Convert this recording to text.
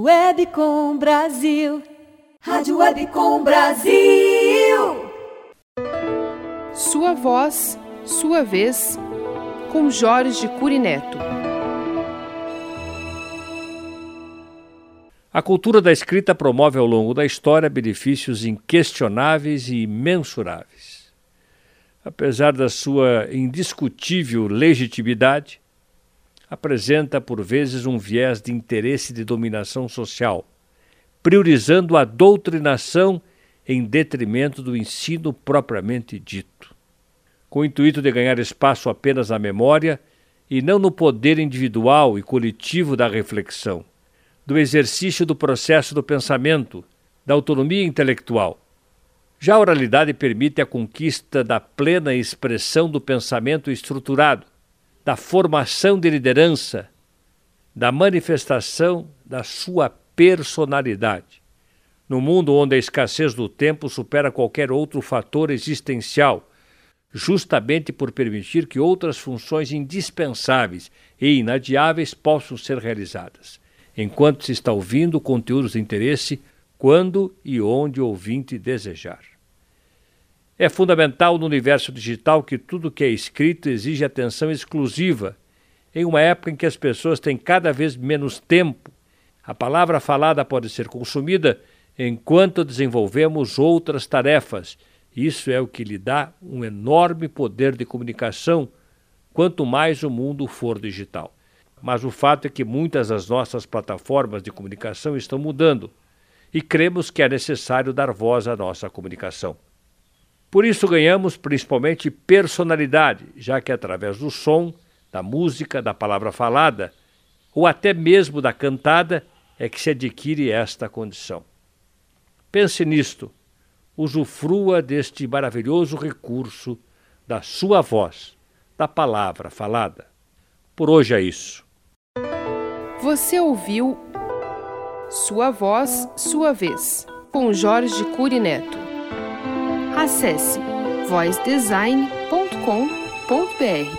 Webcom Brasil. Rádio Webcom Brasil. Sua voz, sua vez, com Jorge Curineto. A cultura da escrita promove ao longo da história benefícios inquestionáveis e imensuráveis. Apesar da sua indiscutível legitimidade, apresenta por vezes um viés de interesse de dominação social, priorizando a doutrinação em detrimento do ensino propriamente dito. Com o intuito de ganhar espaço apenas na memória e não no poder individual e coletivo da reflexão, do exercício do processo do pensamento, da autonomia intelectual. Já a oralidade permite a conquista da plena expressão do pensamento estruturado, da formação de liderança, da manifestação da sua personalidade. No mundo onde a escassez do tempo supera qualquer outro fator existencial, justamente por permitir que outras funções indispensáveis e inadiáveis possam ser realizadas, enquanto se está ouvindo conteúdos de interesse quando e onde o ouvinte desejar. É fundamental no universo digital que tudo que é escrito exige atenção exclusiva. Em uma época em que as pessoas têm cada vez menos tempo, a palavra falada pode ser consumida enquanto desenvolvemos outras tarefas. Isso é o que lhe dá um enorme poder de comunicação, quanto mais o mundo for digital. Mas o fato é que muitas das nossas plataformas de comunicação estão mudando e cremos que é necessário dar voz à nossa comunicação. Por isso ganhamos principalmente personalidade, já que através do som, da música, da palavra falada, ou até mesmo da cantada, é que se adquire esta condição. Pense nisto, usufrua deste maravilhoso recurso da sua voz, da palavra falada. Por hoje é isso. Você ouviu Sua Voz, Sua Vez, com Jorge Curineto. Acesse voicedesign.com.br.